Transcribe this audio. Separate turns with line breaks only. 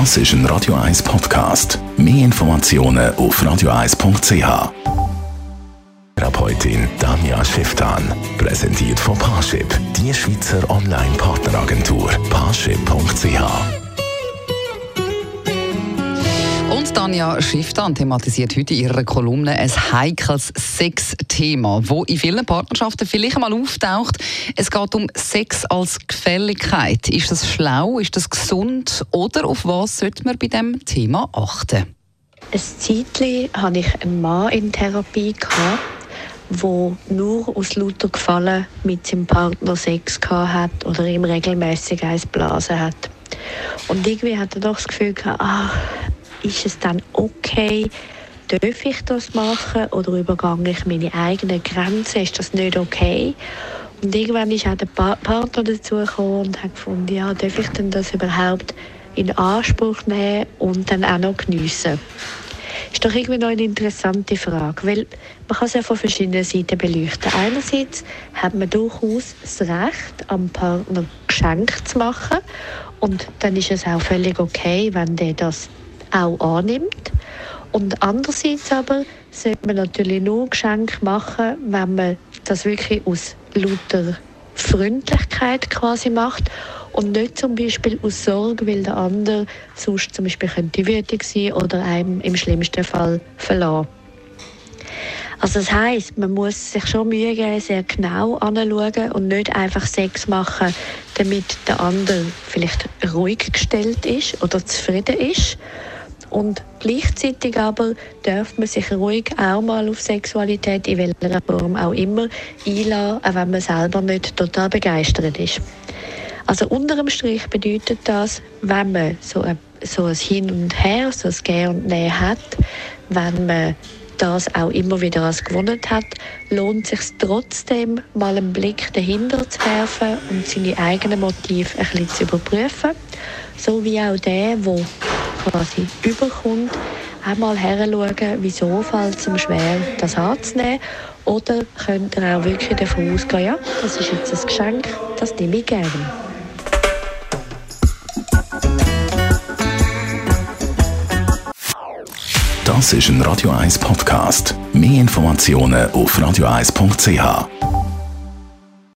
Das ist ein Radio 1 Podcast. Mehr Informationen auf radio1.ch. Therapeutin Damia Schifftan. Präsentiert von Parship, die Schweizer Online-Partneragentur. Parship.ch.
Und Tanja Schifftan thematisiert heute in ihrer Kolumne ein heikles Sexthema, wo in vielen Partnerschaften vielleicht einmal auftaucht. Es geht um Sex als Gefälligkeit. Ist das schlau? Ist das gesund? Oder auf was sollte man bei diesem Thema achten?
Ein Zeitchen hatte ich einen Mann in Therapie, der nur aus lauter Gefallen mit seinem Partner Sex hat oder ihm regelmäßig eins blasen hat. Und irgendwie hat er doch das Gefühl gehabt, ah, ist es dann okay, darf ich das machen oder übergange ich meine eigenen Grenzen, ist das nicht okay? Und irgendwann ist auch der Partner dazu und hat gefunden, ja, darf ich denn das überhaupt in Anspruch nehmen und dann auch noch geniessen? ist doch irgendwie noch eine interessante Frage, weil man kann es ja von verschiedenen Seiten beleuchten. Einerseits hat man durchaus das Recht, am Partner Geschenk zu machen und dann ist es auch völlig okay, wenn der das auch annimmt. Und andererseits aber sollte man natürlich nur Geschenke machen, wenn man das wirklich aus lauter Freundlichkeit quasi macht und nicht zum Beispiel aus Sorge, weil der andere sonst zum Beispiel könnte wütig sein oder einem im schlimmsten Fall verlassen. Also das heißt, man muss sich schon Mühe geben, sehr genau anschauen und nicht einfach Sex machen, damit der andere vielleicht ruhig gestellt ist oder zufrieden ist und gleichzeitig aber darf man sich ruhig auch mal auf Sexualität, in welcher Form auch immer, einladen, auch wenn man selber nicht total begeistert ist. Also unter dem Strich bedeutet das, wenn man so ein, so ein Hin und Her, so ein Gehen und Nehmen hat, wenn man das auch immer wieder als gewonnen hat, lohnt sich trotzdem, mal einen Blick dahinter zu werfen und seine eigenen Motive ein bisschen zu überprüfen. So wie auch der, der quasi überkommt, einmal heranschauen, wieso fällt es ihm schwer, das anzunehmen. Oder könnt ihr auch wirklich davon ausgehen, ja, das ist jetzt ein Geschenk, das nehme ich gerne.
Das ist ein Radio 1 Podcast. Mehr Informationen auf radio1.ch.